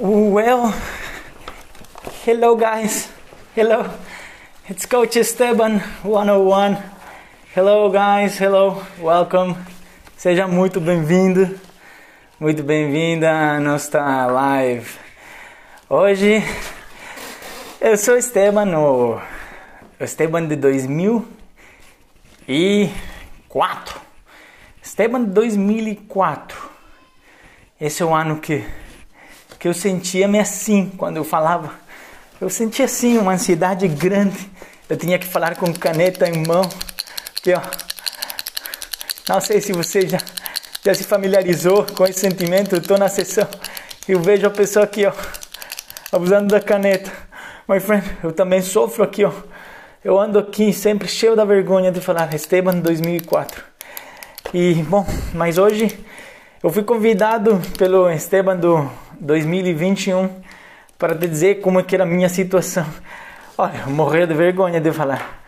Well, hello guys. Hello. It's Coach Esteban 101. Hello guys. Hello. Welcome. Seja muito bem-vindo. Muito bem-vinda à nossa live. Hoje eu sou Esteban, o Esteban de 2004. Esteban de 2004. Esse é o ano que que eu sentia-me assim quando eu falava. Eu sentia assim uma ansiedade grande. Eu tinha que falar com caneta em mão. Ó. Não sei se você já, já se familiarizou com esse sentimento. Eu estou na sessão e eu vejo a pessoa aqui, ó, abusando da caneta. My friend, eu também sofro aqui, ó. Eu ando aqui sempre cheio da vergonha de falar Esteban 2004. E, bom, mas hoje eu fui convidado pelo Esteban do 2021 para te dizer como é que era a minha situação. Olha, eu de vergonha de falar.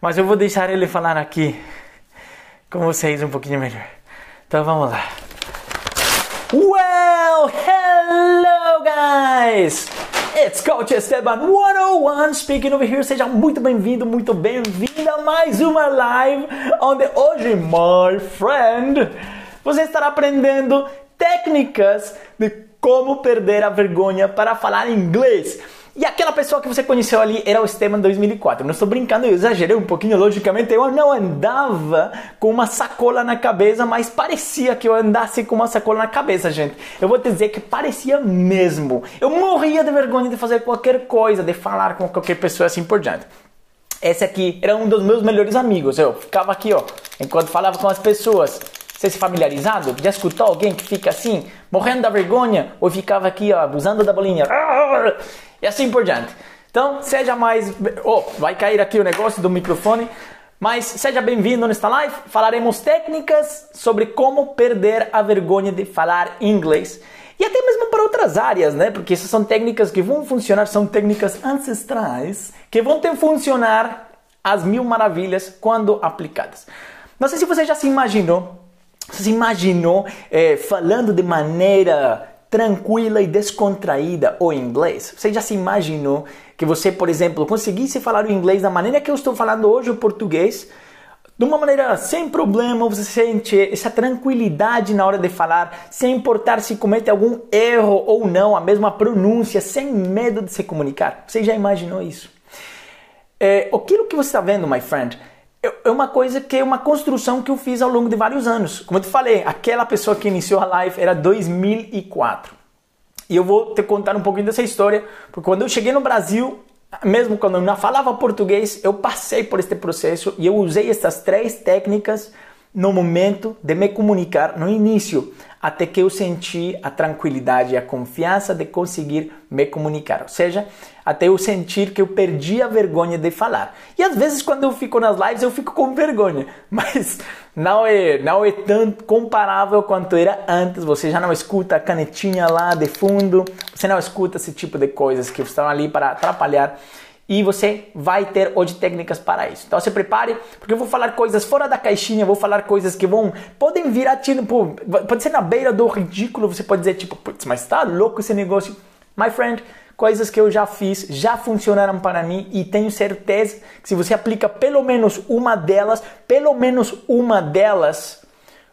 Mas eu vou deixar ele falar aqui com vocês um pouquinho melhor. Então vamos lá. Well, hello guys! It's Coach Esteban 101 speaking over here. Seja muito bem-vindo, muito bem-vinda a mais uma live onde hoje, my friend, você estará aprendendo técnicas de como perder a vergonha para falar inglês. E aquela pessoa que você conheceu ali era o Esteban 2004. Não estou brincando, eu exagerei um pouquinho, logicamente. Eu não andava com uma sacola na cabeça, mas parecia que eu andasse com uma sacola na cabeça, gente. Eu vou dizer que parecia mesmo. Eu morria de vergonha de fazer qualquer coisa, de falar com qualquer pessoa assim por diante. Esse aqui era um dos meus melhores amigos. Eu ficava aqui, ó, enquanto falava com as pessoas. Você se familiarizado? Já escutou alguém que fica assim, morrendo da vergonha, ou ficava aqui ó, abusando da bolinha? E assim por diante. Então, seja mais. Oh, vai cair aqui o negócio do microfone. Mas seja bem-vindo nesta live. Falaremos técnicas sobre como perder a vergonha de falar inglês. E até mesmo para outras áreas, né? Porque essas são técnicas que vão funcionar, são técnicas ancestrais que vão ter funcionar às mil maravilhas quando aplicadas. Não sei se você já se imaginou você se imaginou é, falando de maneira tranquila e descontraída o inglês? Você já se imaginou que você, por exemplo, conseguisse falar o inglês da maneira que eu estou falando hoje o português? De uma maneira sem problema, você sente essa tranquilidade na hora de falar, sem importar se comete algum erro ou não, a mesma pronúncia, sem medo de se comunicar. Você já imaginou isso? É, aquilo que você está vendo, my friend, é uma coisa que é uma construção que eu fiz ao longo de vários anos. Como eu te falei, aquela pessoa que iniciou a live era 2004. E eu vou te contar um pouquinho dessa história, porque quando eu cheguei no Brasil, mesmo quando eu não falava português, eu passei por este processo e eu usei essas três técnicas no momento de me comunicar no início, até que eu senti a tranquilidade e a confiança de conseguir me comunicar. Ou seja, até eu sentir que eu perdi a vergonha de falar. E às vezes quando eu fico nas lives eu fico com vergonha, mas não é, não é tão comparável quanto era antes. Você já não escuta a canetinha lá de fundo, você não escuta esse tipo de coisas que estão ali para atrapalhar e você vai ter hoje técnicas para isso. Então se prepare, porque eu vou falar coisas fora da caixinha, vou falar coisas que vão podem virar tipo, pode ser na beira do ridículo, você pode dizer tipo, putz, mas tá louco esse negócio. My friend, coisas que eu já fiz, já funcionaram para mim e tenho certeza que se você aplica pelo menos uma delas, pelo menos uma delas,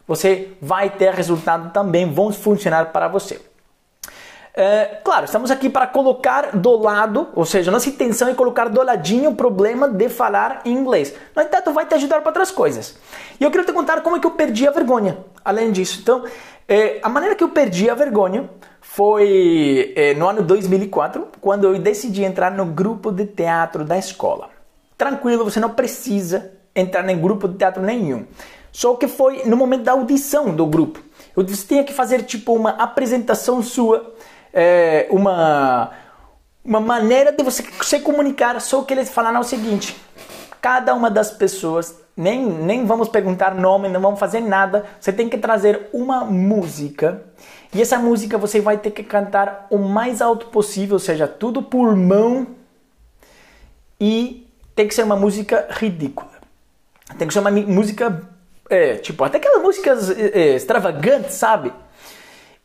você vai ter resultado também, vão funcionar para você. É, claro, estamos aqui para colocar do lado, ou seja, nossa intenção é colocar do ladinho o problema de falar em inglês. No entanto, vai te ajudar para outras coisas. E eu quero te contar como é que eu perdi a vergonha. Além disso, então, é, a maneira que eu perdi a vergonha foi é, no ano 2004, quando eu decidi entrar no grupo de teatro da escola. Tranquilo, você não precisa entrar em grupo de teatro nenhum. Só que foi no momento da audição do grupo. Você tinha que fazer tipo uma apresentação sua, é, uma, uma maneira de você se comunicar. Só que eles falaram o seguinte: cada uma das pessoas, nem, nem vamos perguntar nome, não vamos fazer nada, você tem que trazer uma música e essa música você vai ter que cantar o mais alto possível, ou seja, tudo por mão. E tem que ser uma música ridícula. Tem que ser uma música, é, tipo, até aquelas músicas é, extravagantes, sabe?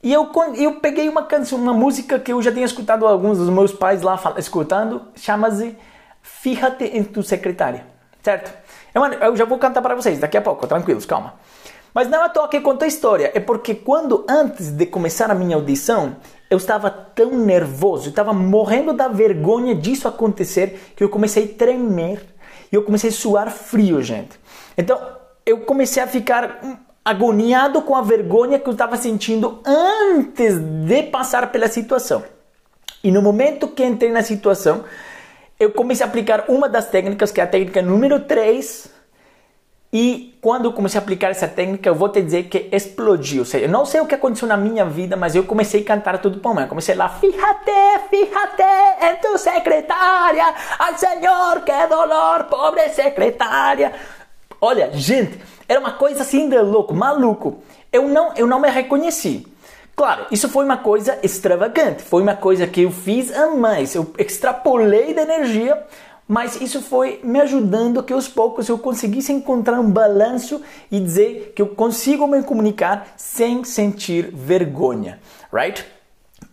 E eu, eu peguei uma canção, uma música que eu já tinha escutado alguns dos meus pais lá escutando, chama-se Fíjate em tu secretária, certo? Eu, eu já vou cantar para vocês daqui a pouco, tranquilos, calma. Mas não é à toa que conta a história, é porque quando antes de começar a minha audição, eu estava tão nervoso, eu estava morrendo da vergonha disso acontecer, que eu comecei a tremer e eu comecei a suar frio, gente. Então, eu comecei a ficar hum, agoniado com a vergonha que eu estava sentindo antes de passar pela situação. E no momento que entrei na situação, eu comecei a aplicar uma das técnicas, que é a técnica número 3. E quando eu comecei a aplicar essa técnica, eu vou te dizer que explodiu. Ou seja, eu não sei o que aconteceu na minha vida, mas eu comecei a cantar tudo por mim. Comecei lá, fíjate, fíjate em tu secretária. Ai, Senhor, que dolor, pobre secretária. Olha, gente, era uma coisa assim de louco, maluco. Eu não, eu não me reconheci. Claro, isso foi uma coisa extravagante, foi uma coisa que eu fiz a mais, eu extrapolei da energia, mas isso foi me ajudando que aos poucos eu conseguisse encontrar um balanço e dizer que eu consigo me comunicar sem sentir vergonha, right?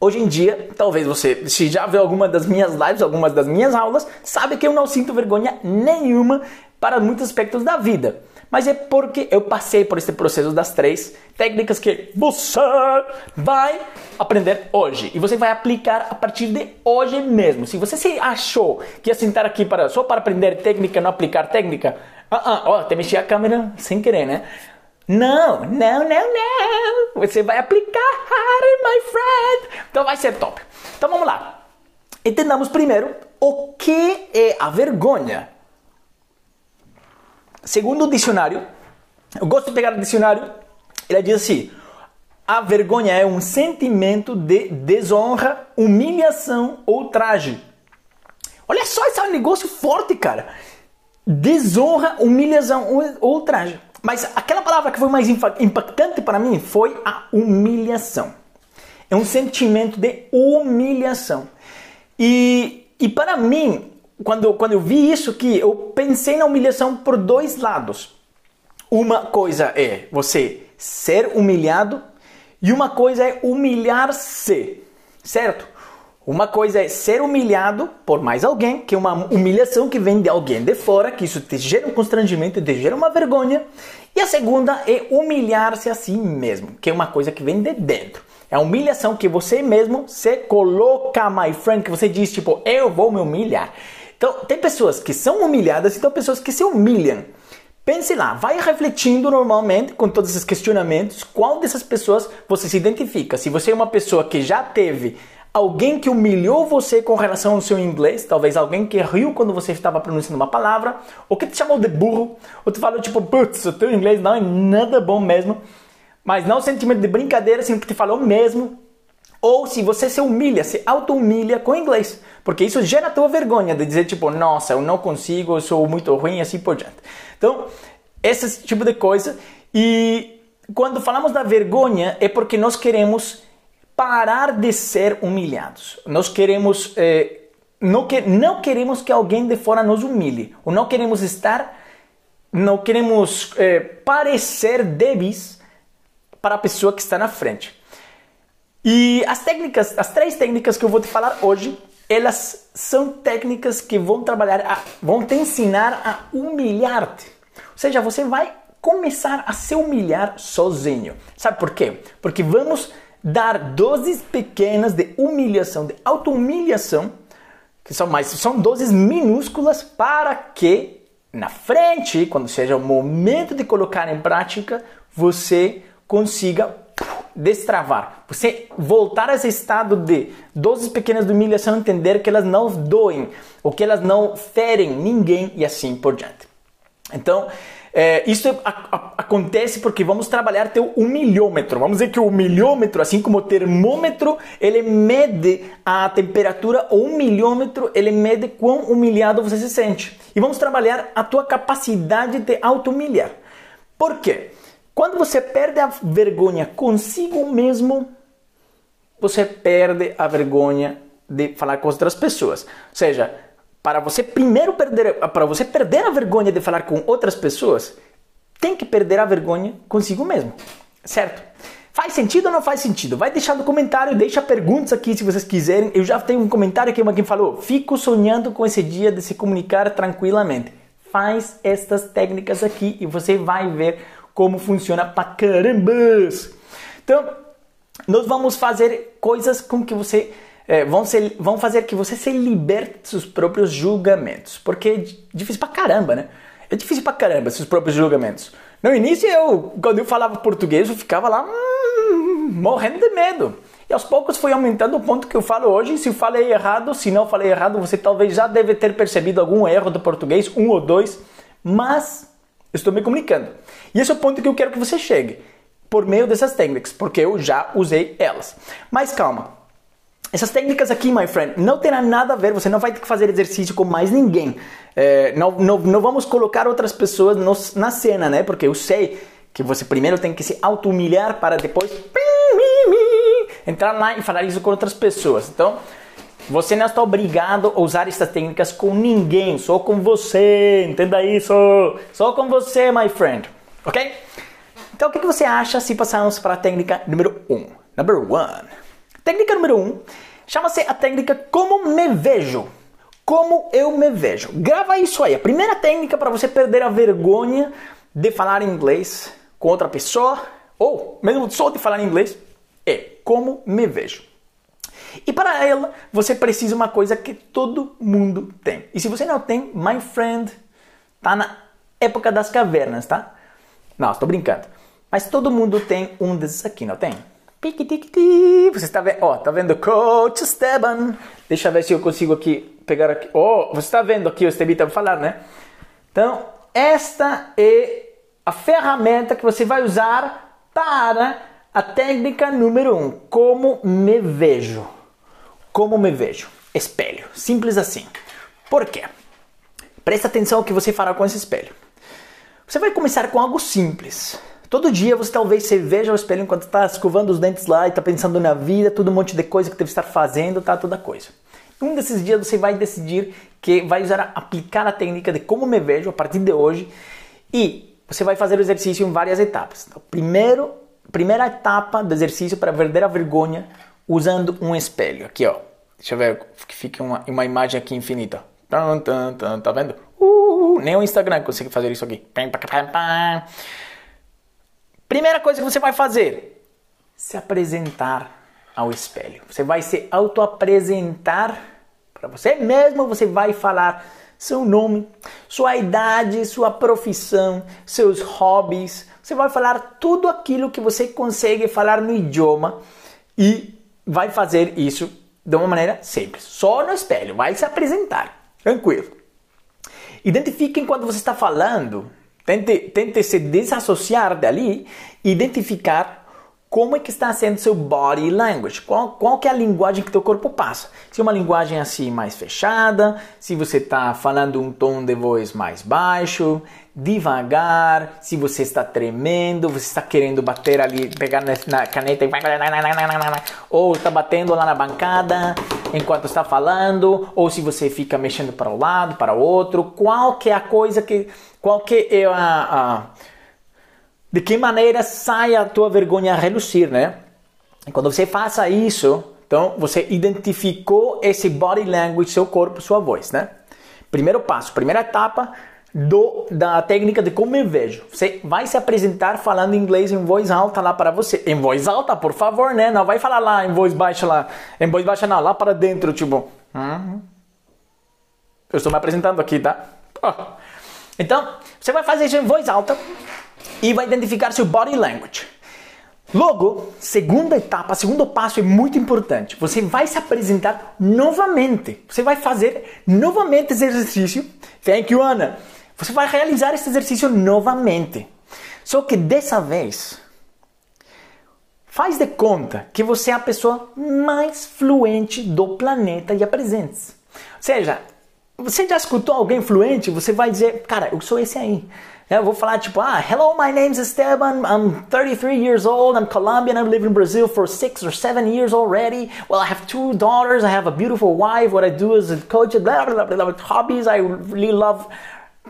Hoje em dia, talvez você, se já viu alguma das minhas lives, algumas das minhas aulas, sabe que eu não sinto vergonha nenhuma para muitos aspectos da vida mas é porque eu passei por esse processo das três técnicas que você vai aprender hoje e você vai aplicar a partir de hoje mesmo. Se você se achou que ia sentar aqui para, só para aprender técnica, não aplicar técnica, ah, ah, ó, até mexi a câmera sem querer, né? Não, não, não, não. Você vai aplicar, my friend. Então vai ser top. Então vamos lá. Entendamos primeiro o que é a vergonha. Segundo o dicionário, eu gosto de pegar o dicionário, ele diz assim: a vergonha é um sentimento de desonra, humilhação ou traje. Olha só, esse é um negócio forte, cara. Desonra, humilhação ou traje. Mas aquela palavra que foi mais impactante para mim foi a humilhação. É um sentimento de humilhação. E, e para mim, quando, quando eu vi isso que eu pensei na humilhação por dois lados. Uma coisa é você ser humilhado e uma coisa é humilhar-se, certo? Uma coisa é ser humilhado por mais alguém, que é uma humilhação que vem de alguém de fora, que isso te gera um constrangimento, te gera uma vergonha. E a segunda é humilhar-se a si mesmo, que é uma coisa que vem de dentro. É a humilhação que você mesmo se coloca, my friend, que você diz tipo, eu vou me humilhar. Então, tem pessoas que são humilhadas e tem pessoas que se humilham. Pense lá, vai refletindo normalmente com todos esses questionamentos, qual dessas pessoas você se identifica. Se você é uma pessoa que já teve alguém que humilhou você com relação ao seu inglês, talvez alguém que riu quando você estava pronunciando uma palavra, ou que te chamou de burro, ou te falou tipo, putz, o teu inglês não é nada bom mesmo, mas não o sentimento de brincadeira, assim, que te falou mesmo, ou se você se humilha, se auto-humilha com inglês. Porque isso gera a tua vergonha de dizer, tipo, nossa, eu não consigo, eu sou muito ruim, assim por diante. Então, esse tipo de coisa. E quando falamos da vergonha, é porque nós queremos parar de ser humilhados. Nós queremos. Eh, não, que, não queremos que alguém de fora nos humilhe. Ou não queremos estar. Não queremos eh, parecer débeis para a pessoa que está na frente. E as técnicas, as três técnicas que eu vou te falar hoje, elas são técnicas que vão trabalhar, a, vão te ensinar a humilhar-te. Ou seja, você vai começar a se humilhar sozinho. Sabe por quê? Porque vamos dar doses pequenas de humilhação, de auto-humilhação, que são mais são doses minúsculas para que na frente, quando seja o momento de colocar em prática, você consiga destravar, você voltar a esse estado de doses pequenas de humilhação, entender que elas não doem, ou que elas não ferem ninguém e assim por diante. Então, é, isso a, a, acontece porque vamos trabalhar teu humilhômetro. Vamos dizer que o humilhômetro, assim como o termômetro, ele mede a temperatura, o humilhômetro, ele mede quão humilhado você se sente. E vamos trabalhar a tua capacidade de auto-humilhar. Por quê? Quando você perde a vergonha consigo mesmo, você perde a vergonha de falar com outras pessoas. Ou seja, para você primeiro perder, para você perder a vergonha de falar com outras pessoas, tem que perder a vergonha consigo mesmo, certo? Faz sentido ou não faz sentido? Vai deixar no comentário, deixa perguntas aqui se vocês quiserem. Eu já tenho um comentário aqui, alguém falou: Fico sonhando com esse dia de se comunicar tranquilamente. Faz estas técnicas aqui e você vai ver como funciona pra carambas. Então, nós vamos fazer coisas com que você é, vão, ser, vão fazer que você se liberte dos seus próprios julgamentos. Porque é difícil pra caramba, né? É difícil pra caramba seus próprios julgamentos. No início, eu, quando eu falava português, eu ficava lá hum, morrendo de medo. E aos poucos foi aumentando o ponto que eu falo hoje. Se eu falei errado, se não falei errado, você talvez já deve ter percebido algum erro do português, um ou dois, mas estou me comunicando. E esse é o ponto que eu quero que você chegue, por meio dessas técnicas, porque eu já usei elas. Mas calma, essas técnicas aqui, my friend, não terá nada a ver, você não vai ter que fazer exercício com mais ninguém. É, não, não, não vamos colocar outras pessoas na cena, né? Porque eu sei que você primeiro tem que se auto-humilhar para depois entrar lá e falar isso com outras pessoas. Então, você não está obrigado a usar essas técnicas com ninguém, só com você, entenda isso. Só com você, my friend, ok? Então, o que você acha se passarmos para a técnica número 1? Um? Number one. Técnica número 1 um, chama-se a técnica Como Me Vejo. Como eu me vejo. Grava isso aí. A primeira técnica para você perder a vergonha de falar inglês com outra pessoa, ou mesmo só de falar inglês, é como me vejo. E para ela, você precisa uma coisa que todo mundo tem. E se você não tem, my friend, tá na época das cavernas, tá? Não, estou brincando. Mas todo mundo tem um desses aqui, não tem? Você está vendo? Ó, tá vendo? Coach Esteban. Deixa eu ver se eu consigo aqui pegar aqui. Oh, você está vendo aqui o Estebita falar, né? Então, esta é a ferramenta que você vai usar para a técnica número um. Como me vejo? Como me vejo? Espelho. Simples assim. Por quê? Presta atenção ao que você fará com esse espelho. Você vai começar com algo simples. Todo dia você talvez se veja ao espelho enquanto está escovando os dentes lá e está pensando na vida, todo um monte de coisa que deve estar fazendo, tá toda coisa. Um desses dias você vai decidir que vai usar aplicar a técnica de como me vejo a partir de hoje e você vai fazer o exercício em várias etapas. Então, primeiro, primeira etapa do exercício para perder a vergonha usando um espelho. Aqui, ó. Deixa eu ver que fique uma, uma imagem aqui infinita. Tá vendo? Uh, nem o Instagram consegue fazer isso aqui. Primeira coisa que você vai fazer: se apresentar ao espelho. Você vai se auto-apresentar para você mesmo, você vai falar seu nome, sua idade, sua profissão, seus hobbies. Você vai falar tudo aquilo que você consegue falar no idioma e vai fazer isso de uma maneira simples. Só no espelho, vai se apresentar. Tranquilo. Identifique enquanto você está falando Tente, tente se desassociar dali e identificar como é que está sendo seu body language, qual, qual que é a linguagem que teu corpo passa. Se é uma linguagem assim mais fechada, se você está falando um tom de voz mais baixo, devagar, se você está tremendo, você está querendo bater ali, pegar na caneta e ou está batendo lá na bancada enquanto está falando, ou se você fica mexendo para um lado, para o outro, qual que é a coisa que, qual que é a, a de que maneira sai a tua vergonha a relucir, né? E quando você faça isso, então você identificou esse body language, seu corpo, sua voz, né? Primeiro passo, primeira etapa, do, da técnica de como me vejo. Você vai se apresentar falando inglês em voz alta lá para você. Em voz alta, por favor, né? Não vai falar lá em voz baixa lá. Em voz baixa não, lá para dentro, tipo. Hum, eu estou me apresentando aqui, tá? Então, você vai fazer isso em voz alta e vai identificar seu body language. Logo, segunda etapa, segundo passo é muito importante. Você vai se apresentar novamente. Você vai fazer novamente esse exercício. Thank you, Ana você vai realizar esse exercício novamente. Só que dessa vez, faz de conta que você é a pessoa mais fluente do planeta e apresente. Ou seja, você já escutou alguém fluente? Você vai dizer, cara, eu sou esse aí. Eu vou falar tipo, ah, hello, my name's Esteban. I'm 33 years old. I'm Colombian. I've lived in Brazil for six or seven years already. Well, I have two daughters. I have a beautiful wife. What I do a coach, blah, blah, blah, blah, hobbies. I really love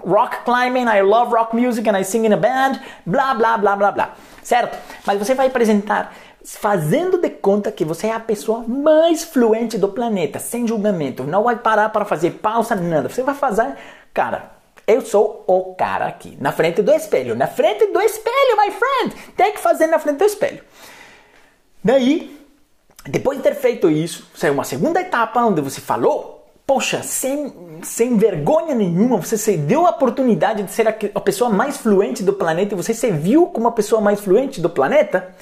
rock climbing, I love rock music and I sing in a band, blá blá blá blá blá. Certo? Mas você vai apresentar fazendo de conta que você é a pessoa mais fluente do planeta, sem julgamento. Não vai parar para fazer pausa, nada. Você vai fazer, cara, eu sou o cara aqui, na frente do espelho. Na frente do espelho, my friend! Tem que fazer na frente do espelho. Daí, depois de ter feito isso, é uma segunda etapa onde você falou, poxa, sem, sem vergonha nenhuma, você se deu a oportunidade de ser a, pessoa mais fluente do planeta e você se viu como a pessoa mais fluente do planeta.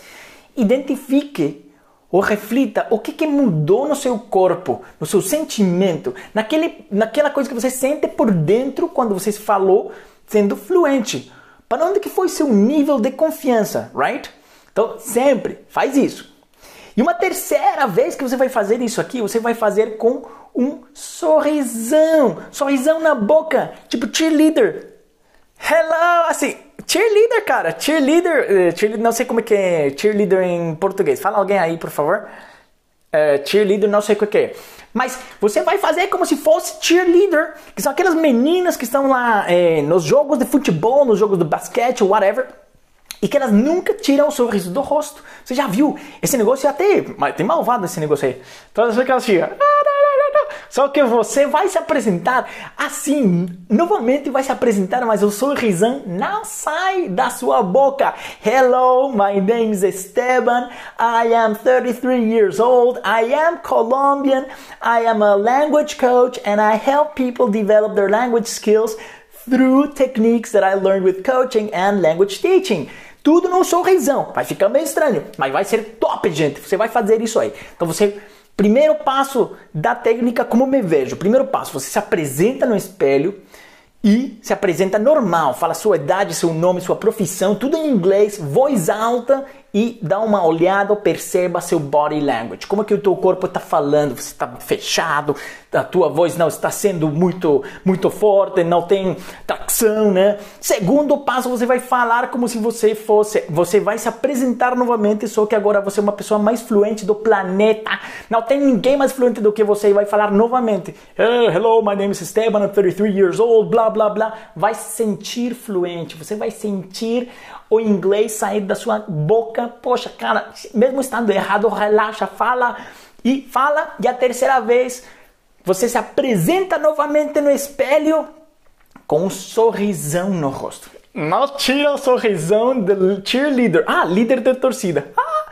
Identifique ou reflita o que, que mudou no seu corpo, no seu sentimento, naquele, naquela coisa que você sente por dentro quando você falou sendo fluente. Para onde que foi seu nível de confiança, right? Então, sempre faz isso. E uma terceira vez que você vai fazer isso aqui, você vai fazer com um sorrisão, sorrisão na boca, tipo cheerleader. Hello, assim, cheerleader, cara, cheerleader, uh, cheerleader, não sei como é que é cheerleader em português. Fala alguém aí, por favor. Uh, cheerleader, não sei o que é. Mas você vai fazer como se fosse cheerleader, que são aquelas meninas que estão lá eh, nos jogos de futebol, nos jogos de basquete, whatever, e que elas nunca tiram o sorriso do rosto. Você já viu? Esse negócio é até. Tem malvado esse negócio aí. Todas aquelas ficam. Só que você vai se apresentar assim, novamente vai se apresentar, mas o sorrisão não sai da sua boca. Hello, my name is Esteban. I am 33 years old. I am Colombian. I am a language coach and I help people develop their language skills through techniques that I learned with coaching and language teaching. Tudo num sorrisão. Vai ficar meio estranho, mas vai ser top, gente. Você vai fazer isso aí. Então você Primeiro passo da técnica, como me vejo. Primeiro passo, você se apresenta no espelho e se apresenta normal, fala sua idade, seu nome, sua profissão, tudo em inglês, voz alta e dá uma olhada, perceba seu body language. Como é que o teu corpo está falando? Você está fechado? A tua voz não está sendo muito muito forte, não tem tração, né? Segundo passo, você vai falar como se você fosse, você vai se apresentar novamente, só que agora você é uma pessoa mais fluente do planeta. Não tem ninguém mais fluente do que você e vai falar novamente. Oh, hello, my name is Esteban, I'm 33 years old, blá blá blá. Vai se sentir fluente, você vai sentir o inglês sair da sua boca. Poxa, cara, mesmo estando errado, relaxa, fala e fala. E a terceira vez, você se apresenta novamente no espelho com um sorrisão no rosto. Não tira o sorrisão do cheerleader. Ah, líder da torcida. Ah,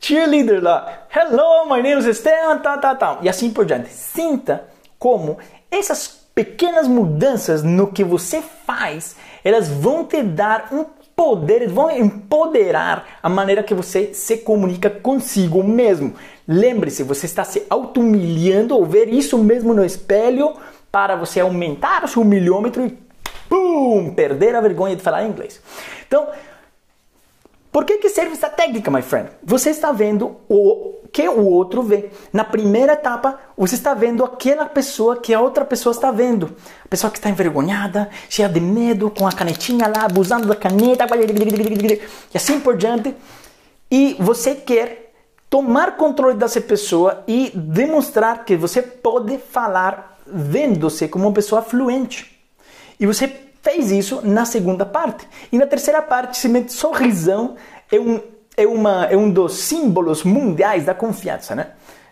cheerleader lá. Hello, my name is Esteban, tá, tá, tá. E assim por diante. Sinta como essas pequenas mudanças no que você faz, elas vão te dar um vão empoderar a maneira que você se comunica consigo mesmo. Lembre-se, você está se auto-humilhando ou ver isso mesmo no espelho para você aumentar o seu milhômetro e pum, perder a vergonha de falar inglês. Então, por que, que serve essa técnica, my friend? Você está vendo o que o outro vê. Na primeira etapa, você está vendo aquela pessoa que a outra pessoa está vendo. A pessoa que está envergonhada, cheia de medo, com a canetinha lá, abusando da caneta, e assim por diante. E você quer tomar controle dessa pessoa e demonstrar que você pode falar vendo-se como uma pessoa fluente. E você fez isso na segunda parte. E na terceira parte, simplesmente sorrisão é um, é, uma, é um dos símbolos mundiais da confiança, né?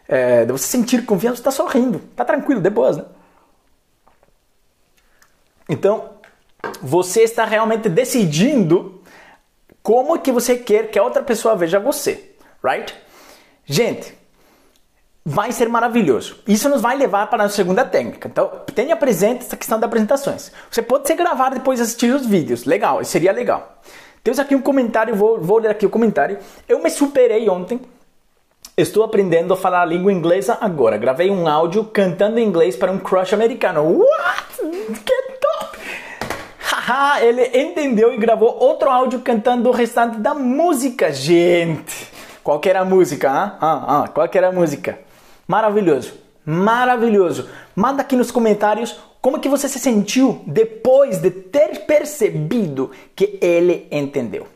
É, de você sentir confiança, está sorrindo, está tranquilo, de boas, né? Então, você está realmente decidindo como que você quer que a outra pessoa veja você, right? Gente, vai ser maravilhoso. Isso nos vai levar para a segunda técnica. Então, tenha presente essa questão das apresentações. Você pode ser gravado depois assistir os vídeos. Legal, seria legal. Temos aqui um comentário, vou, vou ler aqui o comentário. Eu me superei ontem. Estou aprendendo a falar a língua inglesa agora. Gravei um áudio cantando em inglês para um crush americano. What? Que top! Haha, ele entendeu e gravou outro áudio cantando o restante da música, gente. Qual que era a música? Ah, ah, ah qual que era a música? Maravilhoso, maravilhoso. Manda aqui nos comentários como que você se sentiu depois de ter percebido que ele entendeu.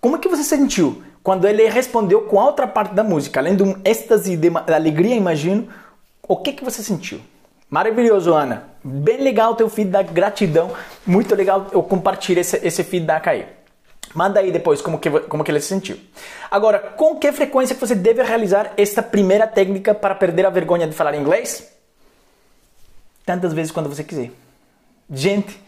Como que você se sentiu quando ele respondeu com a outra parte da música, além de um êxtase de alegria, imagino, o que que você sentiu? Maravilhoso, Ana. Bem legal o teu feedback, gratidão. Muito legal eu compartilhar esse, esse feedback aí. Manda aí depois como que, como que ele se sentiu. Agora, com que frequência você deve realizar esta primeira técnica para perder a vergonha de falar inglês? Tantas vezes quando você quiser. Gente,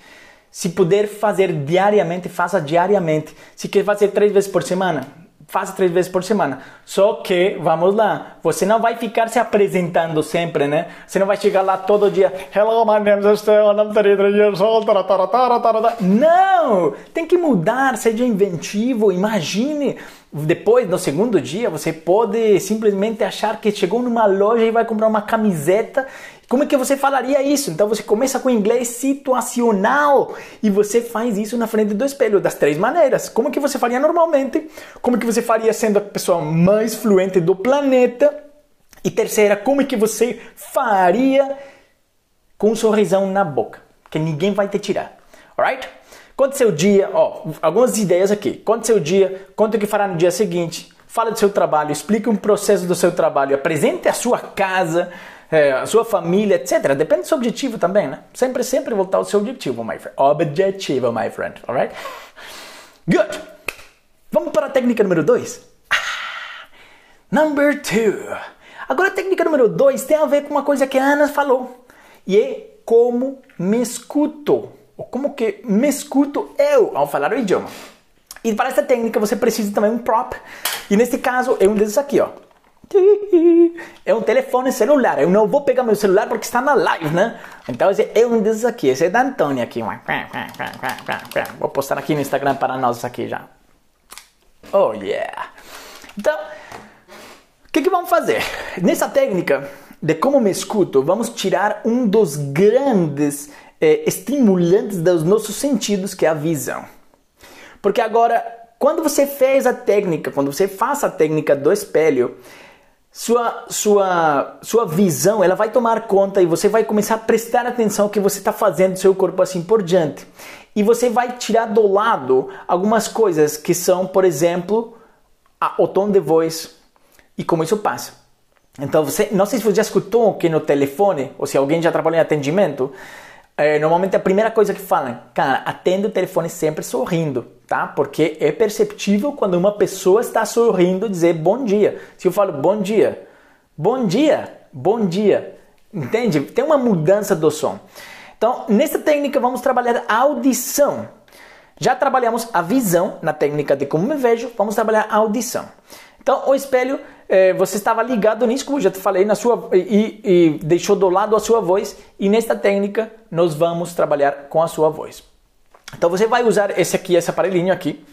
se puder fazer diariamente, faça diariamente. Se quer fazer três vezes por semana, faça três vezes por semana. Só que, vamos lá, você não vai ficar se apresentando sempre, né? Você não vai chegar lá todo dia, Hello, my name is Esteban, I'm 33 years old, Não! Tem que mudar, seja inventivo, imagine. Depois, no segundo dia, você pode simplesmente achar que chegou numa loja e vai comprar uma camiseta como é que você falaria isso? Então você começa com inglês situacional e você faz isso na frente do espelho das três maneiras. Como é que você faria normalmente? Como é que você faria sendo a pessoa mais fluente do planeta? E terceira, como é que você faria com um sorrisão na boca, que ninguém vai te tirar. Alright? Conte seu dia, ó, algumas ideias aqui. Conte seu dia, conte o que fará no dia seguinte, fale do seu trabalho, explique um processo do seu trabalho, apresente a sua casa, é, a sua família, etc. Depende do seu objetivo também, né? Sempre, sempre voltar ao seu objetivo, my friend. Objetivo, my friend. Alright? Good. Vamos para a técnica número 2. Ah, number 2. Agora a técnica número 2 tem a ver com uma coisa que a Ana falou. E é como me escuto. Ou como que me escuto eu ao falar o idioma. E para essa técnica você precisa também um prop. E neste caso é um desses aqui, ó. É um telefone celular. Eu não vou pegar meu celular porque está na live, né? Então esse é um desses aqui. Esse é da Antônia aqui. Vou postar aqui no Instagram para nós aqui já. Oh yeah! Então, o que, que vamos fazer? Nessa técnica de como me escuto, vamos tirar um dos grandes eh, estimulantes dos nossos sentidos, que é a visão. Porque agora, quando você fez a técnica, quando você faz a técnica do espelho, sua, sua, sua visão ela vai tomar conta e você vai começar a prestar atenção ao que você está fazendo no seu corpo assim por diante. E você vai tirar do lado algumas coisas que são, por exemplo, a, o tom de voz e como isso passa. Então, você, não sei se você já escutou que no telefone, ou se alguém já trabalhou em atendimento, é, normalmente a primeira coisa que falam, cara, atende o telefone sempre sorrindo tá? Porque é perceptível quando uma pessoa está sorrindo dizer bom dia. Se eu falo bom dia, bom dia, bom dia, entende? Tem uma mudança do som. Então, nessa técnica vamos trabalhar a audição. Já trabalhamos a visão na técnica de como me vejo, vamos trabalhar a audição. Então, o espelho, eh, você estava ligado nisso, como já te falei, na sua, e, e deixou do lado a sua voz, e nesta técnica nós vamos trabalhar com a sua voz. Então você vai usar esse aqui, esse aparelhinho aqui.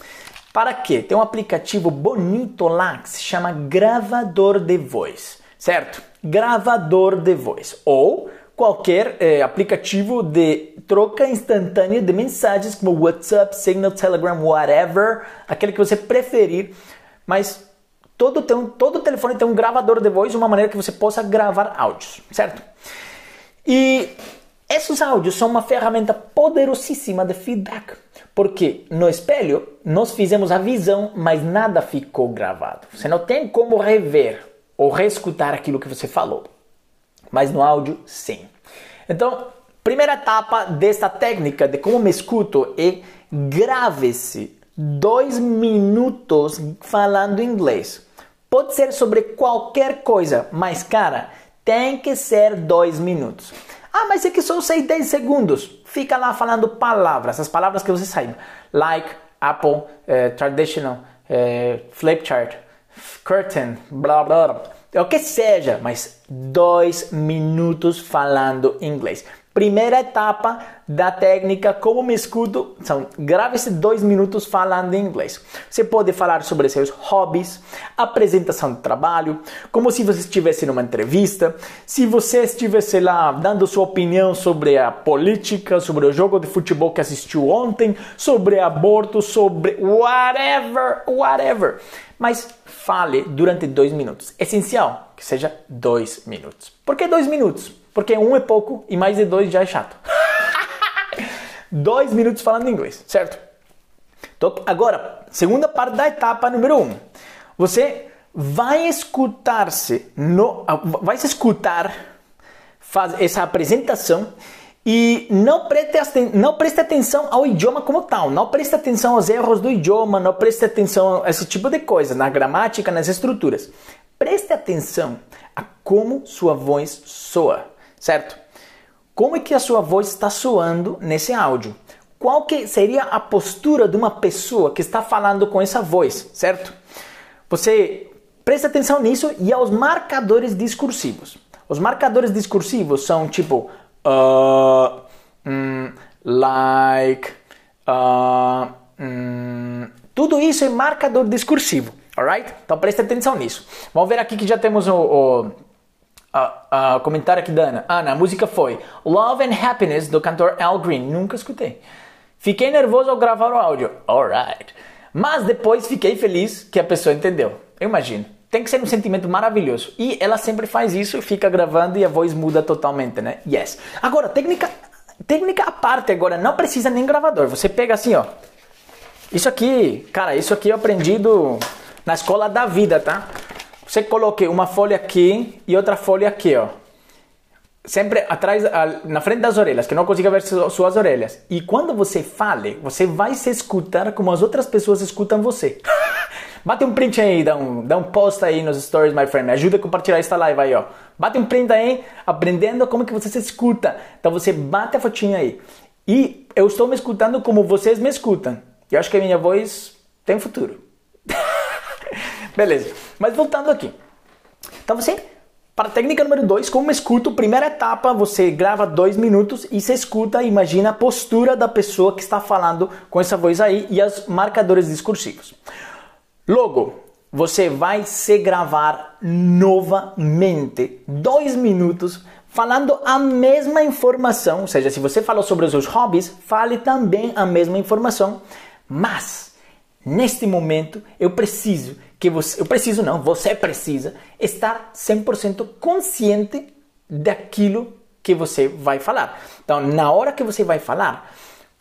Para quê? Tem um aplicativo bonito lá que se chama gravador de voz, certo? Gravador de voz ou qualquer eh, aplicativo de troca instantânea de mensagens como WhatsApp, Signal, Telegram, whatever, aquele que você preferir, mas todo, tem todo telefone tem um gravador de voz, uma maneira que você possa gravar áudios, certo? E esses áudios são uma ferramenta poderosíssima de feedback, porque no espelho nós fizemos a visão, mas nada ficou gravado. Você não tem como rever ou reescutar aquilo que você falou, mas no áudio sim. Então, primeira etapa desta técnica de como me escuto é grave-se dois minutos falando inglês. Pode ser sobre qualquer coisa, mas cara, tem que ser dois minutos. Ah, mas é que só sei 10 segundos. Fica lá falando palavras, as palavras que você saiba. Like, Apple, eh, Traditional, eh, Flipchart, Curtain, blá blá blá. É o que seja, mas dois minutos falando inglês. Primeira etapa da técnica Como Me Escuto são grave-se dois minutos falando inglês. Você pode falar sobre seus hobbies, apresentação de trabalho, como se você estivesse numa entrevista, se você estivesse lá dando sua opinião sobre a política, sobre o jogo de futebol que assistiu ontem, sobre aborto, sobre whatever, whatever. Mas fale durante dois minutos. Essencial que seja dois minutos. Por que dois minutos? Porque um é pouco e mais de dois já é chato. dois minutos falando inglês, certo? Então, agora, segunda parte da etapa número um. Você vai escutar-se, vai se escutar faz essa apresentação e não preste, não preste atenção ao idioma como tal, não preste atenção aos erros do idioma, não preste atenção a esse tipo de coisa, na gramática, nas estruturas. Preste atenção a como sua voz soa, certo? Como é que a sua voz está soando nesse áudio? Qual que seria a postura de uma pessoa que está falando com essa voz, certo? Você preste atenção nisso e aos marcadores discursivos. Os marcadores discursivos são tipo uh, mm, like, uh, mm, tudo isso é marcador discursivo, alright? Então preste atenção nisso. Vamos ver aqui que já temos o, o comentário aqui da Ana. Ana, a música foi Love and Happiness do cantor Al Green. Nunca escutei. Fiquei nervoso ao gravar o áudio. Alright. Mas depois fiquei feliz que a pessoa entendeu. Eu imagino tem que ser um sentimento maravilhoso. E ela sempre faz isso, fica gravando e a voz muda totalmente, né? Yes. Agora, técnica, técnica à parte agora, não precisa nem gravador. Você pega assim, ó. Isso aqui, cara, isso aqui eu aprendi do, na escola da vida, tá? Você coloque uma folha aqui e outra folha aqui, ó. Sempre atrás, na frente das orelhas, que não consiga ver suas orelhas. E quando você fale, você vai se escutar como as outras pessoas escutam você. Bate um print aí, dá um, dá um post aí nos stories, my friend. Me ajuda a compartilhar esta live aí, ó. Bate um print aí, aprendendo como que você se escuta. Então você bate a fotinha aí. E eu estou me escutando como vocês me escutam. Eu acho que a minha voz tem futuro. Beleza. Mas voltando aqui. Então você, para a técnica número 2, como escuto, primeira etapa, você grava dois minutos e você escuta, imagina a postura da pessoa que está falando com essa voz aí e os marcadores discursivos. Logo, você vai se gravar novamente dois minutos falando a mesma informação, ou seja, se você falou sobre os seus hobbies, fale também a mesma informação, mas neste momento eu preciso que você, eu preciso não, você precisa estar 100% consciente daquilo que você vai falar. Então, na hora que você vai falar,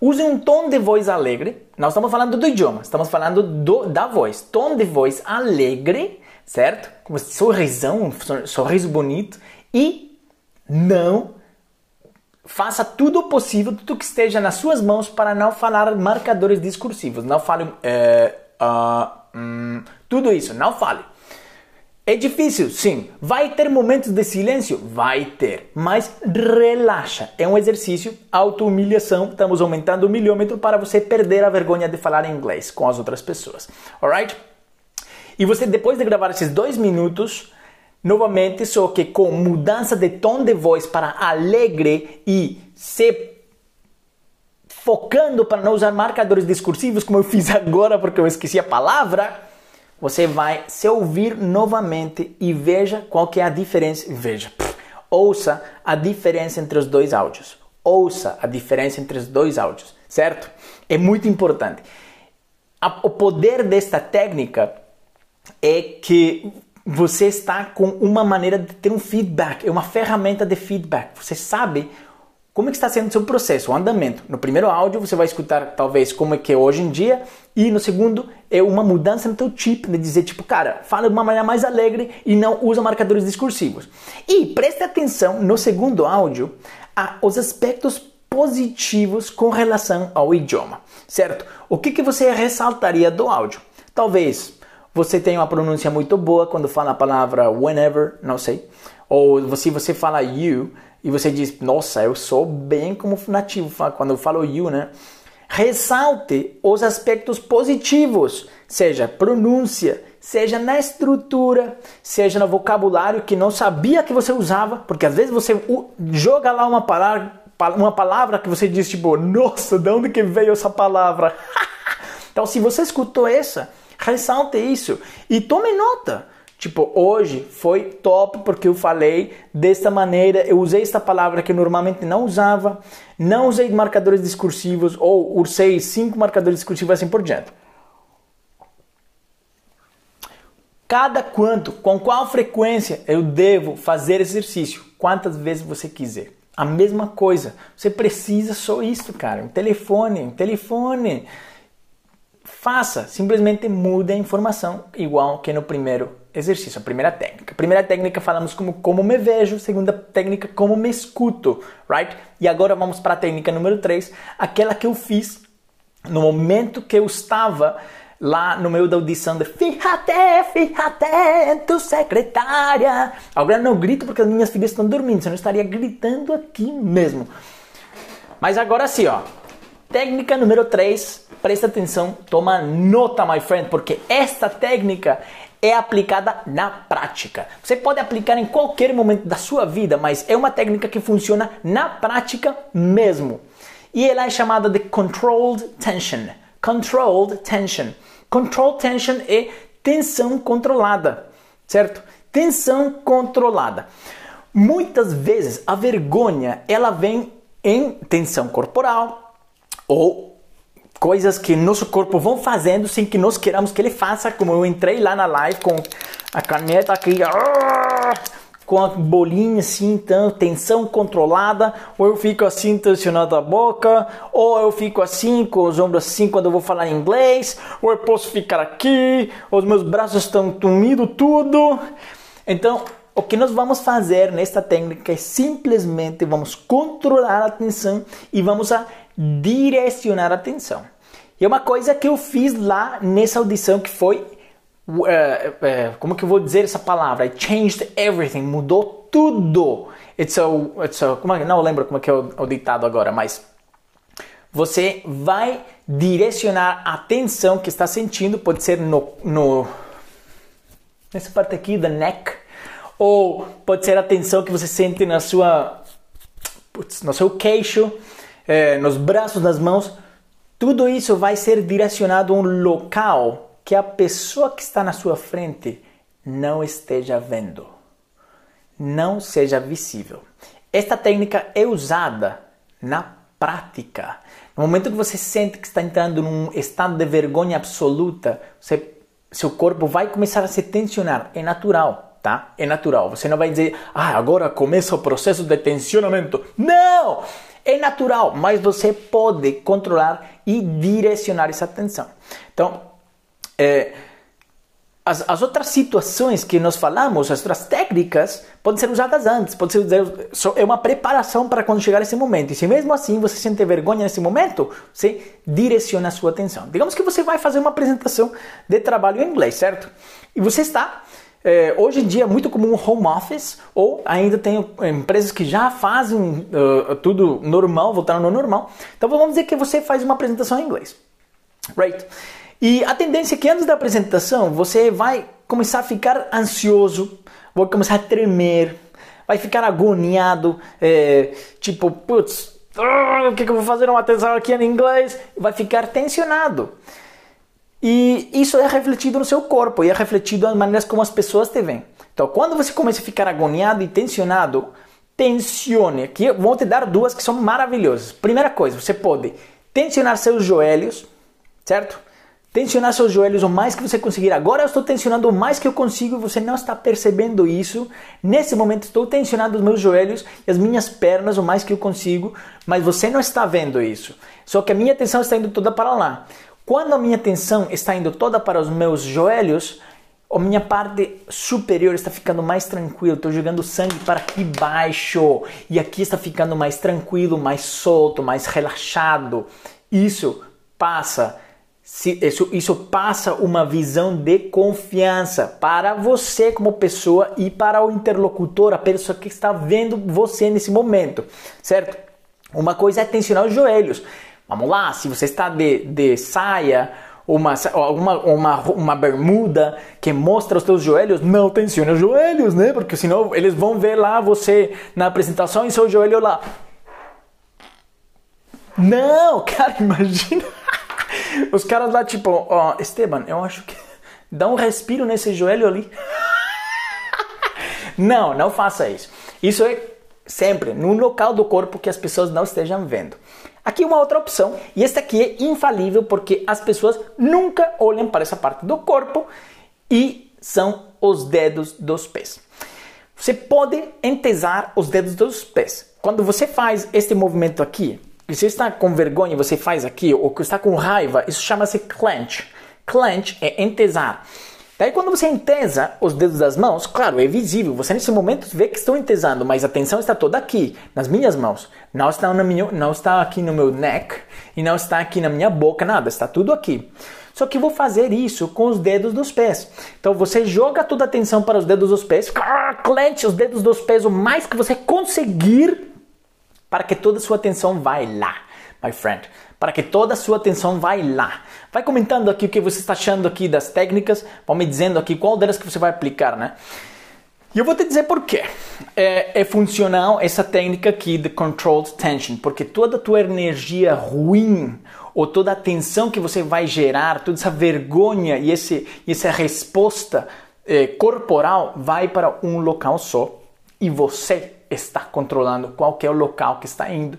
Use um tom de voz alegre. Nós estamos falando do idioma, estamos falando do, da voz. Tom de voz alegre, certo? Com sorrisão, um sorriso bonito. E não faça tudo o possível, tudo que esteja nas suas mãos para não falar marcadores discursivos. Não fale uh, hum, tudo isso, não fale. É difícil, sim. Vai ter momentos de silêncio? Vai ter. Mas relaxa. É um exercício, auto-humilhação. Estamos aumentando o milímetro para você perder a vergonha de falar inglês com as outras pessoas. Alright? E você, depois de gravar esses dois minutos, novamente, só que com mudança de tom de voz para alegre e se focando para não usar marcadores discursivos, como eu fiz agora porque eu esqueci a palavra você vai se ouvir novamente e veja qual que é a diferença. Veja, ouça a diferença entre os dois áudios. Ouça a diferença entre os dois áudios, certo? É muito importante. o poder desta técnica é que você está com uma maneira de ter um feedback, é uma ferramenta de feedback. Você sabe como é que está sendo o seu processo, o andamento. No primeiro áudio você vai escutar talvez como é que é hoje em dia e no segundo é uma mudança no teu chip de dizer tipo, cara, fala de uma maneira mais alegre e não usa marcadores discursivos. E preste atenção no segundo áudio aos aspectos positivos com relação ao idioma, certo? O que, que você ressaltaria do áudio? Talvez você tenha uma pronúncia muito boa quando fala a palavra whenever, não sei. Ou se você fala you, e você diz, nossa, eu sou bem como nativo quando eu falo you, né? Ressalte os aspectos positivos, seja pronúncia, seja na estrutura, seja no vocabulário que não sabia que você usava, porque às vezes você joga lá uma palavra, uma palavra que você diz tipo, nossa, de onde que veio essa palavra? então, se você escutou essa, ressalte isso e tome nota. Tipo, hoje foi top porque eu falei desta maneira, eu usei esta palavra que eu normalmente não usava, não usei marcadores discursivos ou usei cinco marcadores discursivos assim por diante. Cada quanto, com qual frequência eu devo fazer exercício? Quantas vezes você quiser. A mesma coisa. Você precisa só isso, cara. Um telefone, um telefone. Faça, simplesmente mude a informação, igual que no primeiro exercício, a primeira técnica. Primeira técnica falamos como como me vejo, segunda técnica como me escuto, right? E agora vamos para a técnica número 3, aquela que eu fiz no momento que eu estava lá no meio da audição de Fíjate, fíjate em tu secretária. Agora não grito porque as minhas filhas estão dormindo, senão eu estaria gritando aqui mesmo. Mas agora sim, ó. Técnica número 3, presta atenção, toma nota, my friend, porque esta técnica é aplicada na prática. Você pode aplicar em qualquer momento da sua vida, mas é uma técnica que funciona na prática mesmo. E ela é chamada de controlled tension. Controlled tension. Controlled tension é tensão controlada, certo? Tensão controlada. Muitas vezes a vergonha ela vem em tensão corporal ou coisas que nosso corpo vão fazendo sem que nós queramos que ele faça, como eu entrei lá na live com a caneta aqui, com a bolinha assim, então, tensão controlada, ou eu fico assim tensionado a boca, ou eu fico assim com os ombros assim quando eu vou falar inglês, ou eu posso ficar aqui, os meus braços estão tumidos tudo. Então, o que nós vamos fazer nesta técnica é simplesmente vamos controlar a tensão e vamos a direcionar a atenção. E é uma coisa que eu fiz lá nessa audição que foi Uh, uh, como que eu vou dizer essa palavra? It changed everything, mudou tudo. It's a, it's a, como é, não lembro como é que é o, o ditado agora, mas você vai direcionar a atenção que está sentindo, pode ser no, no nessa parte aqui da neck, ou pode ser a tensão que você sente na sua putz, no seu queixo, eh, nos braços, nas mãos, tudo isso vai ser direcionado a um local que a pessoa que está na sua frente não esteja vendo, não seja visível. Esta técnica é usada na prática. No momento que você sente que está entrando num estado de vergonha absoluta, você, seu corpo vai começar a se tensionar. É natural, tá? É natural. Você não vai dizer, ah, agora começa o processo de tensionamento. Não! É natural, mas você pode controlar e direcionar essa tensão. Então, é, as, as, outras situações que nós falamos, as outras técnicas, podem ser usadas antes, pode ser é uma preparação para quando chegar esse momento. E se mesmo assim você sente vergonha nesse momento, você direciona a sua atenção. Digamos que você vai fazer uma apresentação de trabalho em inglês, certo? E você está é, hoje em dia é muito comum home office, ou ainda tem empresas que já fazem uh, tudo normal, voltaram no normal. Então vamos dizer que você faz uma apresentação em inglês. Right? E a tendência é que antes da apresentação você vai começar a ficar ansioso, vai começar a tremer, vai ficar agoniado, é, tipo, putz, uh, o que, que eu vou fazer uma atenção aqui em inglês? Vai ficar tensionado. E isso é refletido no seu corpo e é refletido nas maneiras como as pessoas te veem. Então, quando você começa a ficar agoniado e tensionado, tensione. Aqui vou te dar duas que são maravilhosas. Primeira coisa, você pode tensionar seus joelhos, certo? Tensionar seus joelhos o mais que você conseguir. Agora eu estou tensionando o mais que eu consigo e você não está percebendo isso. Nesse momento estou tensionando os meus joelhos e as minhas pernas o mais que eu consigo, mas você não está vendo isso. Só que a minha atenção está indo toda para lá. Quando a minha atenção está indo toda para os meus joelhos, a minha parte superior está ficando mais tranquila, estou jogando sangue para aqui baixo e aqui está ficando mais tranquilo, mais solto, mais relaxado. Isso passa, isso, isso passa uma visão de confiança para você como pessoa e para o interlocutor, a pessoa que está vendo você nesse momento, certo? Uma coisa é tensionar os joelhos. Vamos lá, se você está de, de saia, uma, uma, uma, uma bermuda que mostra os teus joelhos, não tensione os joelhos, né? Porque senão eles vão ver lá você na apresentação e seu joelho lá. Não, cara, imagina. Os caras lá, tipo, ó, Esteban, eu acho que dá um respiro nesse joelho ali. Não, não faça isso. Isso é sempre no local do corpo que as pessoas não estejam vendo. Aqui uma outra opção, e esta aqui é infalível porque as pessoas nunca olham para essa parte do corpo e são os dedos dos pés. Você pode entesar os dedos dos pés. Quando você faz este movimento aqui, e você está com vergonha, você faz aqui, ou que está com raiva, isso chama-se clench. Clench é entesar. Daí quando você entesa os dedos das mãos, claro, é visível, você nesse momento vê que estou entesando, mas a atenção está toda aqui, nas minhas mãos. Não está, na minha, não está aqui no meu neck e não está aqui na minha boca, nada, está tudo aqui. Só que vou fazer isso com os dedos dos pés. Então você joga toda a atenção para os dedos dos pés, clente os dedos dos pés o mais que você conseguir para que toda a sua atenção vai lá, my friend para que toda a sua atenção vai lá. Vai comentando aqui o que você está achando aqui das técnicas, vai me dizendo aqui qual delas que você vai aplicar, né? E eu vou te dizer por quê. É, é funcional essa técnica aqui de controlled tension, porque toda a tua energia ruim ou toda a tensão que você vai gerar, toda essa vergonha e, esse, essa resposta é, corporal vai para um local só e você está controlando qual é o local que está indo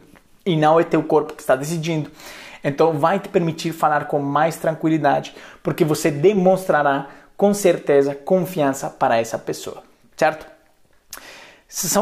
e não é teu corpo que está decidindo. Então vai te permitir falar com mais tranquilidade, porque você demonstrará com certeza confiança para essa pessoa, certo?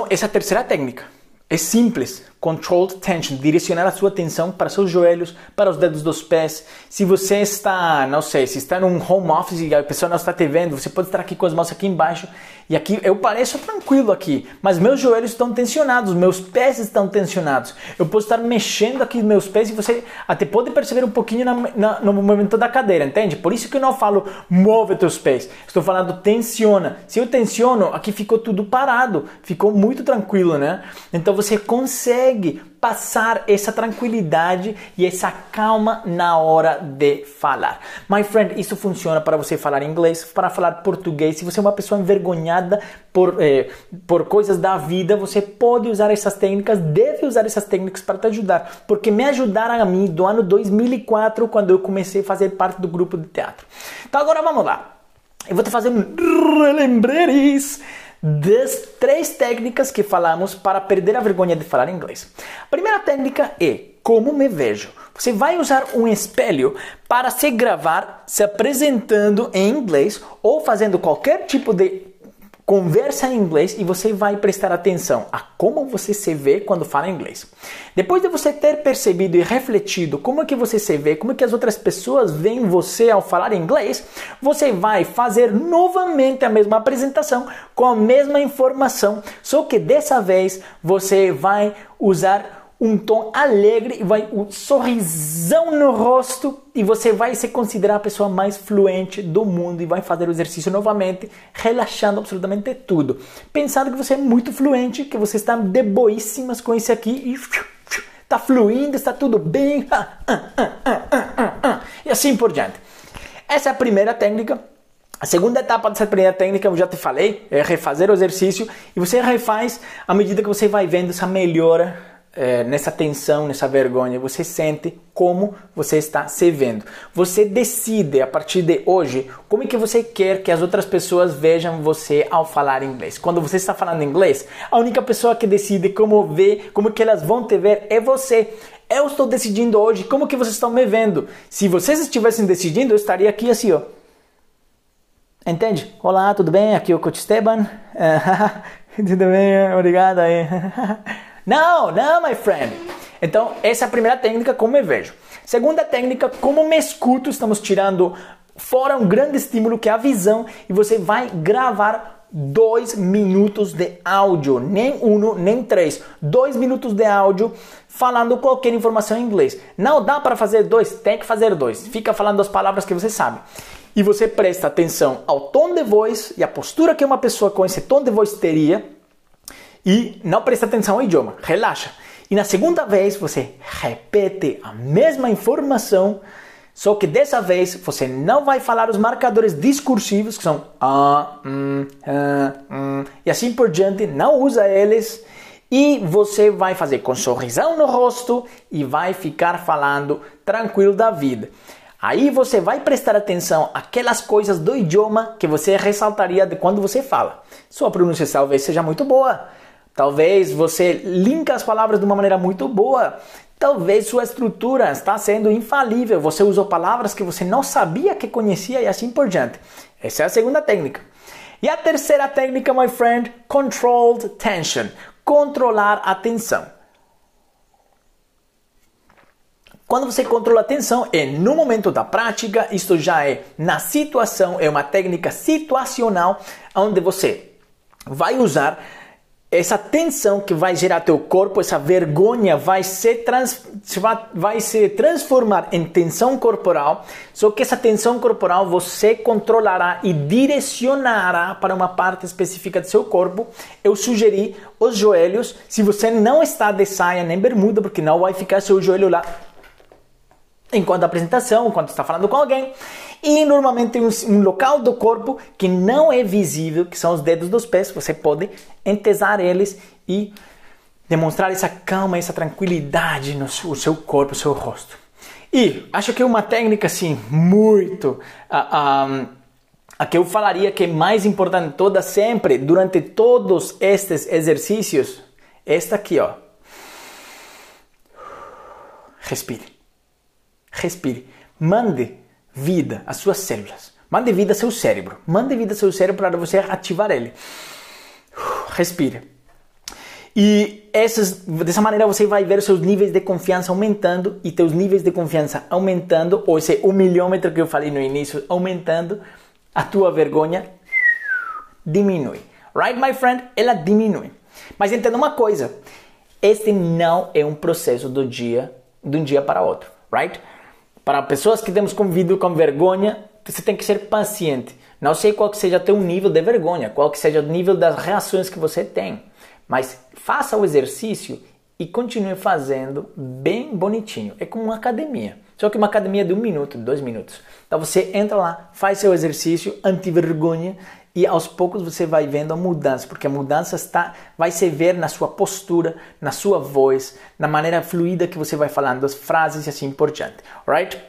Essa é a terceira técnica. É simples, controlled tension, direcionar a sua atenção para seus joelhos, para os dedos dos pés. Se você está, não sei, se está num home office e a pessoa não está te vendo, você pode estar aqui com as mãos aqui embaixo e aqui eu pareço tranquilo aqui, mas meus joelhos estão tensionados, meus pés estão tensionados. Eu posso estar mexendo aqui meus pés e você até pode perceber um pouquinho na, na, no movimento da cadeira, entende? Por isso que eu não falo move teus pés. Estou falando tensiona. Se eu tensiono, aqui ficou tudo parado, ficou muito tranquilo, né? Então você consegue passar essa tranquilidade e essa calma na hora de falar. My friend, isso funciona para você falar inglês, para falar português. Se você é uma pessoa envergonhada por, eh, por coisas da vida, você pode usar essas técnicas, deve usar essas técnicas para te ajudar, porque me ajudaram a mim do ano 2004, quando eu comecei a fazer parte do grupo de teatro. Então agora vamos lá. Eu vou te fazer um relembreres das três técnicas que falamos para perder a vergonha de falar inglês. A primeira técnica é como me vejo. Você vai usar um espelho para se gravar se apresentando em inglês ou fazendo qualquer tipo de Conversa em inglês e você vai prestar atenção a como você se vê quando fala inglês. Depois de você ter percebido e refletido como é que você se vê, como é que as outras pessoas veem você ao falar inglês, você vai fazer novamente a mesma apresentação com a mesma informação, só que dessa vez você vai usar um tom alegre vai um sorrisão no rosto e você vai se considerar a pessoa mais fluente do mundo e vai fazer o exercício novamente, relaxando absolutamente tudo. Pensando que você é muito fluente, que você está de boíssimas com isso aqui e está fluindo, está tudo bem, e assim por diante. Essa é a primeira técnica. A segunda etapa dessa primeira técnica, eu já te falei, é refazer o exercício e você refaz à medida que você vai vendo essa melhora é, nessa tensão, nessa vergonha, você sente como você está se vendo. Você decide a partir de hoje como é que você quer que as outras pessoas vejam você ao falar inglês. Quando você está falando inglês, a única pessoa que decide como ver, como que elas vão te ver é você. Eu estou decidindo hoje como que vocês estão me vendo. Se vocês estivessem decidindo, eu estaria aqui assim, ó. Entende? Olá, tudo bem? Aqui é o Coach Esteban. tudo bem? Obrigado aí. Não, não, my friend. Então, essa é a primeira técnica, como me vejo. Segunda técnica, como me escuto, estamos tirando fora um grande estímulo que é a visão e você vai gravar dois minutos de áudio, nem um, nem três, dois minutos de áudio falando qualquer informação em inglês. Não dá para fazer dois, tem que fazer dois. Fica falando as palavras que você sabe. E você presta atenção ao tom de voz e a postura que uma pessoa com esse tom de voz teria e não presta atenção ao idioma, relaxa. E na segunda vez você repete a mesma informação, só que dessa vez você não vai falar os marcadores discursivos, que são ah, hum, ah, hum, e assim por diante, não usa eles. E você vai fazer com sorrisão no rosto e vai ficar falando tranquilo da vida. Aí você vai prestar atenção àquelas coisas do idioma que você ressaltaria de quando você fala. Sua pronúncia talvez seja muito boa, Talvez você linka as palavras de uma maneira muito boa. Talvez sua estrutura está sendo infalível. Você usou palavras que você não sabia que conhecia e assim por diante. Essa é a segunda técnica. E a terceira técnica, my friend, controlled tension. Controlar a tensão. Quando você controla a tensão, é no momento da prática, isto já é na situação, é uma técnica situacional, onde você vai usar essa tensão que vai gerar teu corpo, essa vergonha vai se, trans, vai se transformar em tensão corporal, só que essa tensão corporal você controlará e direcionará para uma parte específica do seu corpo. Eu sugeri os joelhos, se você não está de saia nem bermuda, porque não vai ficar seu joelho lá enquanto apresentação, enquanto está falando com alguém. E normalmente tem um, um, local do corpo que não é visível, que são os dedos dos pés. Você pode entesar eles e demonstrar essa calma, essa tranquilidade no seu, seu corpo, no seu rosto. E acho que é uma técnica assim muito uh, a que eu falaria que é mais importante toda sempre durante todos estes exercícios, esta aqui, ó. Respire. Respire. Mande vida às suas células. Mande vida ao seu cérebro. Mande vida ao seu cérebro para você ativar ele. Respire. E essas, dessa maneira você vai ver seus níveis de confiança aumentando e teus níveis de confiança aumentando, ou esse um milhômetro que eu falei no início aumentando, a tua vergonha diminui. Right, my friend? Ela diminui. Mas entenda uma coisa: este não é um processo do dia, de um dia para outro, right? Para pessoas que temos convivido com vergonha, você tem que ser paciente. Não sei qual que seja teu nível de vergonha, qual que seja o nível das reações que você tem, mas faça o exercício e continue fazendo bem bonitinho. É como uma academia. Só que uma academia de um minuto, dois minutos. Então você entra lá, faz seu exercício anti-vergonha e aos poucos você vai vendo a mudança, porque a mudança está, vai se ver na sua postura, na sua voz, na maneira fluida que você vai falando as frases e assim por diante, right?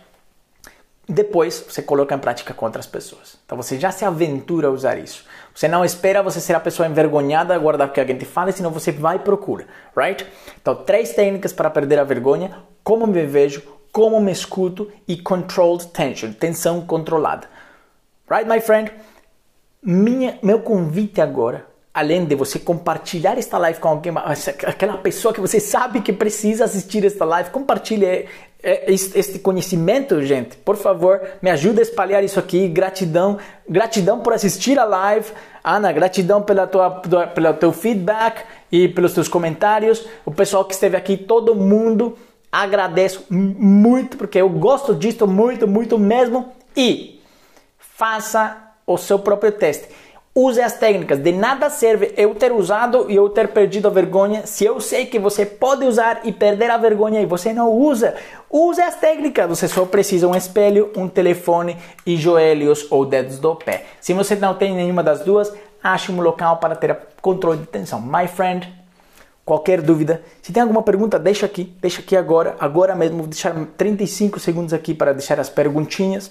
Depois você coloca em prática com outras pessoas. Então você já se aventura a usar isso. Você não espera você ser a pessoa envergonhada a guardar o que alguém te fala, senão você vai e procura, right? Então três técnicas para perder a vergonha: como me vejo, como me escuto e controlled tension, tensão controlada. Right, my friend? Minha, meu convite agora, além de você compartilhar esta live com alguém, aquela pessoa que você sabe que precisa assistir esta live, compartilhe este conhecimento, gente. Por favor, me ajude a espalhar isso aqui. Gratidão, gratidão por assistir a live. Ana, gratidão pela tua, pelo teu feedback e pelos teus comentários. O pessoal que esteve aqui, todo mundo, agradeço muito porque eu gosto disso muito, muito mesmo. E faça o seu próprio teste. Use as técnicas. De nada serve eu ter usado e eu ter perdido a vergonha se eu sei que você pode usar e perder a vergonha e você não usa. Use as técnicas. Você só precisa um espelho, um telefone e joelhos ou dedos do pé. Se você não tem nenhuma das duas, ache um local para ter controle de tensão. My friend, qualquer dúvida, se tem alguma pergunta, deixa aqui, deixa aqui agora, agora mesmo, vou deixar 35 segundos aqui para deixar as perguntinhas.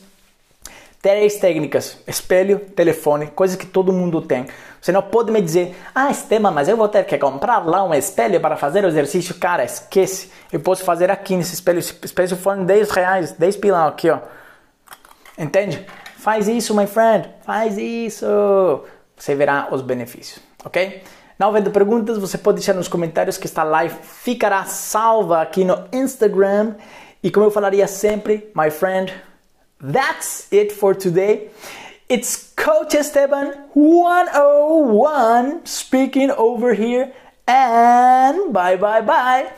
Três técnicas: espelho, telefone, coisa que todo mundo tem. Você não pode me dizer, ah, Esteban, mas eu vou ter que comprar lá um espelho para fazer o exercício. Cara, esquece. Eu posso fazer aqui nesse espelho. Esse espelho for 10 reais, 10 pilão aqui, ó. Entende? Faz isso, my friend. Faz isso. Você verá os benefícios, ok? Não havendo perguntas, você pode deixar nos comentários que esta live ficará salva aqui no Instagram. E como eu falaria sempre, my friend, That's it for today. It's Coach Esteban 101 speaking over here, and bye bye bye.